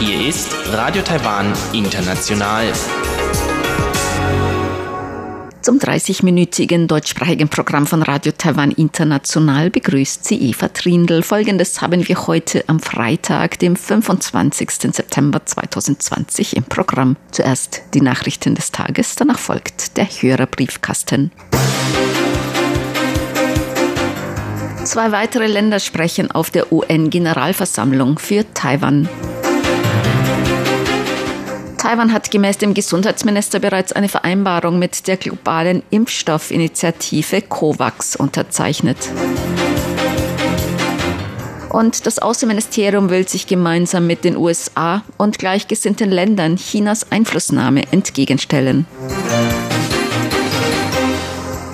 Hier ist Radio Taiwan International. Zum 30-minütigen deutschsprachigen Programm von Radio Taiwan International begrüßt sie Eva Trindl. Folgendes haben wir heute am Freitag, dem 25. September 2020 im Programm. Zuerst die Nachrichten des Tages, danach folgt der Hörerbriefkasten. Zwei weitere Länder sprechen auf der UN-Generalversammlung für Taiwan. Taiwan hat gemäß dem Gesundheitsminister bereits eine Vereinbarung mit der globalen Impfstoffinitiative COVAX unterzeichnet. Und das Außenministerium will sich gemeinsam mit den USA und gleichgesinnten Ländern Chinas Einflussnahme entgegenstellen.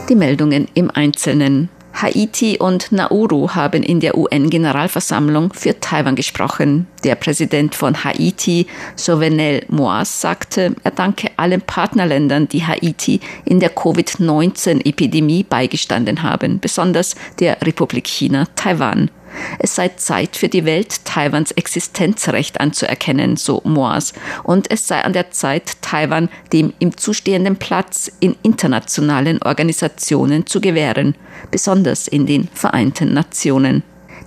Die Meldungen im Einzelnen. Haiti und Nauru haben in der UN-Generalversammlung für Taiwan gesprochen. Der Präsident von Haiti, Jovenel Moaz, sagte, er danke allen Partnerländern, die Haiti in der Covid-19-Epidemie beigestanden haben, besonders der Republik China Taiwan. Es sei Zeit für die Welt, Taiwans Existenzrecht anzuerkennen, so Moas. Und es sei an der Zeit, Taiwan dem ihm zustehenden Platz in internationalen Organisationen zu gewähren, besonders in den Vereinten Nationen.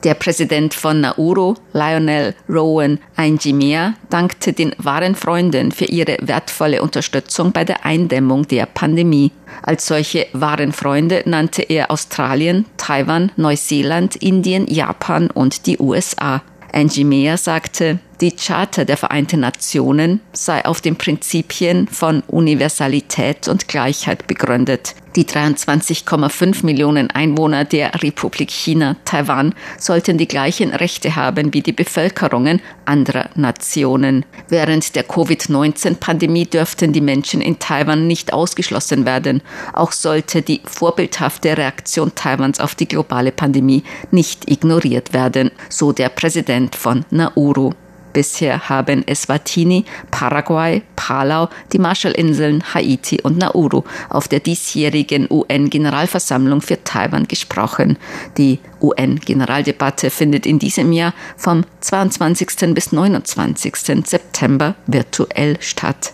Der Präsident von Nauru, Lionel Rowan Ainjimea, dankte den wahren Freunden für ihre wertvolle Unterstützung bei der Eindämmung der Pandemie. Als solche wahren Freunde nannte er Australien, Taiwan, Neuseeland, Indien, Japan und die USA. Angie sagte, die Charta der Vereinten Nationen sei auf den Prinzipien von Universalität und Gleichheit begründet. Die 23,5 Millionen Einwohner der Republik China, Taiwan, sollten die gleichen Rechte haben wie die Bevölkerungen anderer Nationen. Während der Covid-19-Pandemie dürften die Menschen in Taiwan nicht ausgeschlossen werden. Auch sollte die vorbildhafte Reaktion Taiwans auf die globale Pandemie nicht ignoriert werden, so der Präsident von Nauru. Bisher haben Eswatini, Paraguay, Palau, die Marshallinseln, Haiti und Nauru auf der diesjährigen UN-Generalversammlung für Taiwan gesprochen. Die UN-Generaldebatte findet in diesem Jahr vom 22. bis 29. September virtuell statt.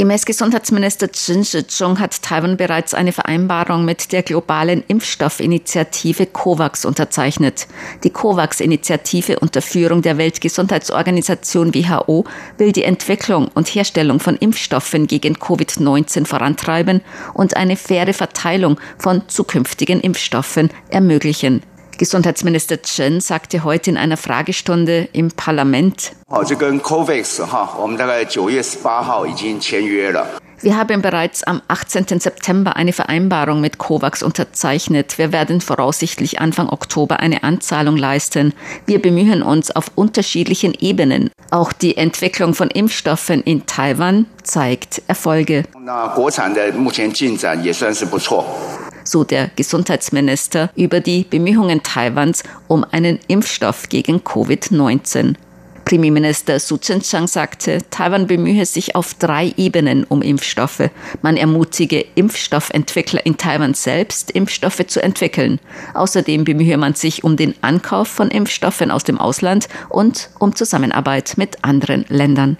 Gemäß Gesundheitsminister Chen Shih-chung hat Taiwan bereits eine Vereinbarung mit der globalen Impfstoffinitiative COVAX unterzeichnet. Die COVAX-Initiative unter Führung der Weltgesundheitsorganisation WHO will die Entwicklung und Herstellung von Impfstoffen gegen Covid-19 vorantreiben und eine faire Verteilung von zukünftigen Impfstoffen ermöglichen. Gesundheitsminister Chen sagte heute in einer Fragestunde im Parlament, wir haben bereits am 18. September eine Vereinbarung mit COVAX unterzeichnet. Wir werden voraussichtlich Anfang Oktober eine Anzahlung leisten. Wir bemühen uns auf unterschiedlichen Ebenen. Auch die Entwicklung von Impfstoffen in Taiwan zeigt Erfolge so der Gesundheitsminister über die Bemühungen Taiwans um einen Impfstoff gegen Covid-19. Premierminister Su Tseng-Chang sagte, Taiwan bemühe sich auf drei Ebenen um Impfstoffe. Man ermutige Impfstoffentwickler in Taiwan selbst, Impfstoffe zu entwickeln. Außerdem bemühe man sich um den Ankauf von Impfstoffen aus dem Ausland und um Zusammenarbeit mit anderen Ländern.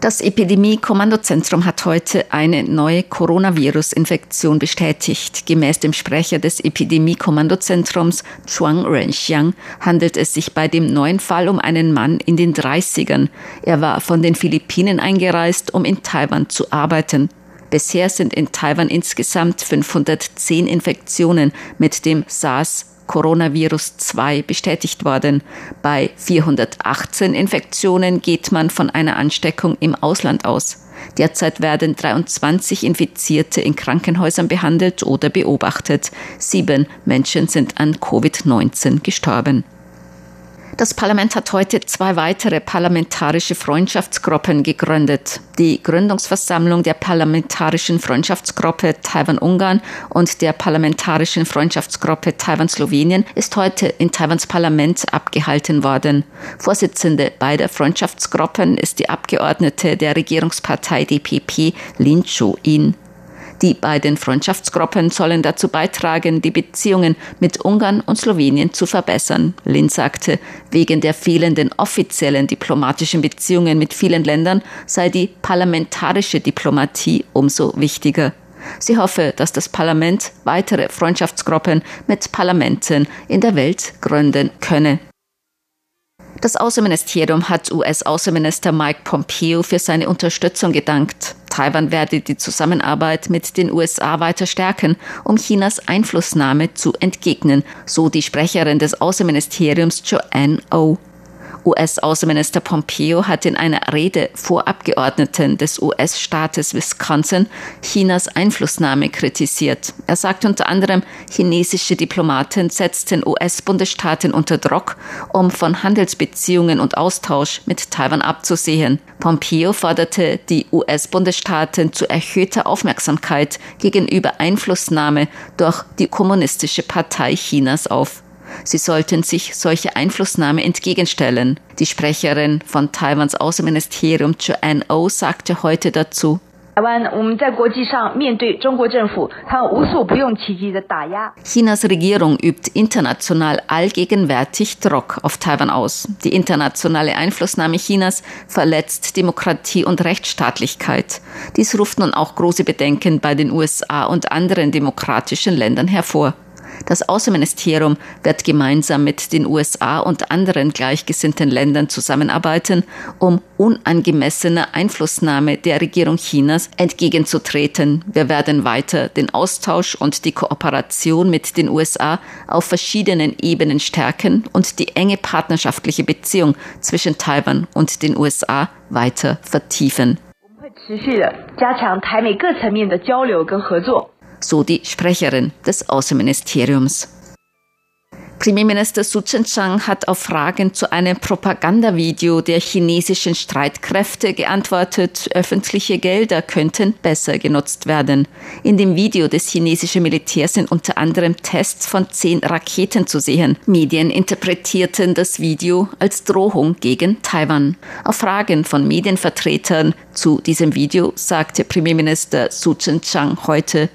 Das Epidemie-Kommandozentrum hat heute eine neue Coronavirus-Infektion bestätigt. Gemäß dem Sprecher des Epidemie-Kommandozentrums Chuang Renxiang handelt es sich bei dem neuen Fall um einen Mann in den 30ern. Er war von den Philippinen eingereist, um in Taiwan zu arbeiten. Bisher sind in Taiwan insgesamt 510 Infektionen mit dem SARS Coronavirus 2 bestätigt worden. Bei 418 Infektionen geht man von einer Ansteckung im Ausland aus. Derzeit werden 23 Infizierte in Krankenhäusern behandelt oder beobachtet. Sieben Menschen sind an Covid-19 gestorben. Das Parlament hat heute zwei weitere parlamentarische Freundschaftsgruppen gegründet. Die Gründungsversammlung der parlamentarischen Freundschaftsgruppe Taiwan-Ungarn und der parlamentarischen Freundschaftsgruppe Taiwan-Slowenien ist heute in Taiwans Parlament abgehalten worden. Vorsitzende beider Freundschaftsgruppen ist die Abgeordnete der Regierungspartei DPP Lin Chu-in. Die beiden Freundschaftsgruppen sollen dazu beitragen, die Beziehungen mit Ungarn und Slowenien zu verbessern. Lin sagte, wegen der fehlenden offiziellen diplomatischen Beziehungen mit vielen Ländern sei die parlamentarische Diplomatie umso wichtiger. Sie hoffe, dass das Parlament weitere Freundschaftsgruppen mit Parlamenten in der Welt gründen könne. Das Außenministerium hat US-Außenminister Mike Pompeo für seine Unterstützung gedankt. Taiwan werde die Zusammenarbeit mit den USA weiter stärken, um Chinas Einflussnahme zu entgegnen, so die Sprecherin des Außenministeriums Joanne O. Oh. US-Außenminister Pompeo hat in einer Rede vor Abgeordneten des US-Staates Wisconsin Chinas Einflussnahme kritisiert. Er sagt unter anderem, chinesische Diplomaten setzten US-Bundesstaaten unter Druck, um von Handelsbeziehungen und Austausch mit Taiwan abzusehen. Pompeo forderte die US-Bundesstaaten zu erhöhter Aufmerksamkeit gegenüber Einflussnahme durch die Kommunistische Partei Chinas auf. Sie sollten sich solche Einflussnahme entgegenstellen. Die Sprecherin von Taiwans Außenministerium Joanne O oh sagte heute dazu, Chinas Regierung übt international allgegenwärtig Druck auf Taiwan aus. Die internationale Einflussnahme Chinas verletzt Demokratie und Rechtsstaatlichkeit. Dies ruft nun auch große Bedenken bei den USA und anderen demokratischen Ländern hervor. Das Außenministerium wird gemeinsam mit den USA und anderen gleichgesinnten Ländern zusammenarbeiten, um unangemessener Einflussnahme der Regierung Chinas entgegenzutreten. Wir werden weiter den Austausch und die Kooperation mit den USA auf verschiedenen Ebenen stärken und die enge partnerschaftliche Beziehung zwischen Taiwan und den USA weiter vertiefen. 持续的加强台美各层面的交流跟合作。 So die Sprecherin des Außenministeriums. Premierminister Su Tseng-Chang hat auf Fragen zu einem Propagandavideo der chinesischen Streitkräfte geantwortet, öffentliche Gelder könnten besser genutzt werden. In dem Video des chinesischen Militärs sind unter anderem Tests von zehn Raketen zu sehen. Medien interpretierten das Video als Drohung gegen Taiwan. Auf Fragen von Medienvertretern zu diesem Video sagte Premierminister Su Tseng-Chang heute,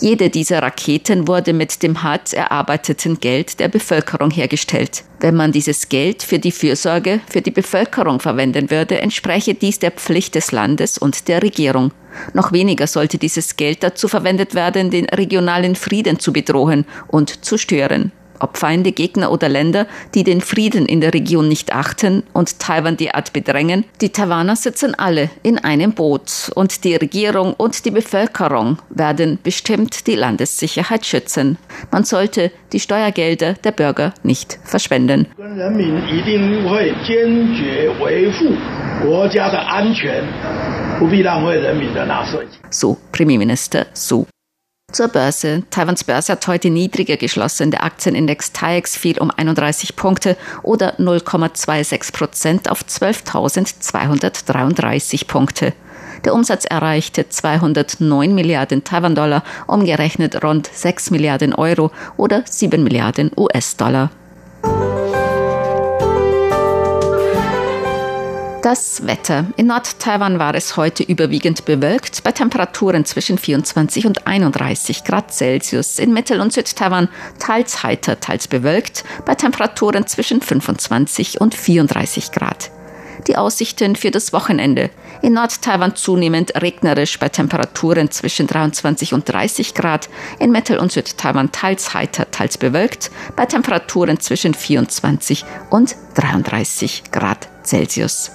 jede dieser Raketen wurde mit dem hart erarbeiteten Geld der Bevölkerung hergestellt. Wenn man dieses Geld für die Fürsorge für die Bevölkerung verwenden würde, entspräche dies der Pflicht des Landes und der Regierung. Noch weniger sollte dieses Geld dazu verwendet werden, den regionalen Frieden zu bedrohen und zu stören ob Feinde, Gegner oder Länder, die den Frieden in der Region nicht achten und Taiwan derart bedrängen, die Taiwaner sitzen alle in einem Boot und die Regierung und die Bevölkerung werden bestimmt die Landessicherheit schützen. Man sollte die Steuergelder der Bürger nicht verschwenden. So Premierminister Su. Zur Börse. Taiwans Börse hat heute niedriger geschlossen. Der Aktienindex TAIEX fiel um 31 Punkte oder 0,26 Prozent auf 12.233 Punkte. Der Umsatz erreichte 209 Milliarden Taiwan-Dollar, umgerechnet rund 6 Milliarden Euro oder 7 Milliarden US-Dollar. Das Wetter. In Nord-Taiwan war es heute überwiegend bewölkt, bei Temperaturen zwischen 24 und 31 Grad Celsius. In Mittel- und Südtaiwan teils heiter, teils bewölkt, bei Temperaturen zwischen 25 und 34 Grad. Die Aussichten für das Wochenende. In Nord-Taiwan zunehmend regnerisch bei Temperaturen zwischen 23 und 30 Grad. In Mittel- und Südtaiwan teils heiter, teils bewölkt bei Temperaturen zwischen 24 und 33 Grad Celsius.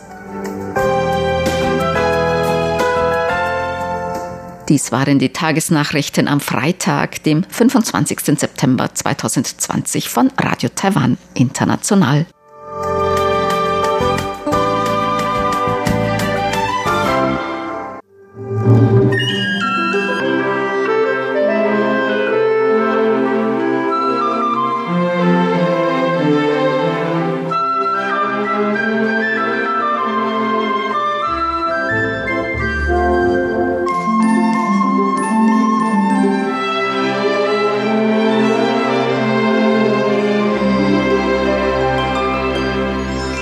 Dies waren die Tagesnachrichten am Freitag, dem 25. September 2020 von Radio Taiwan International.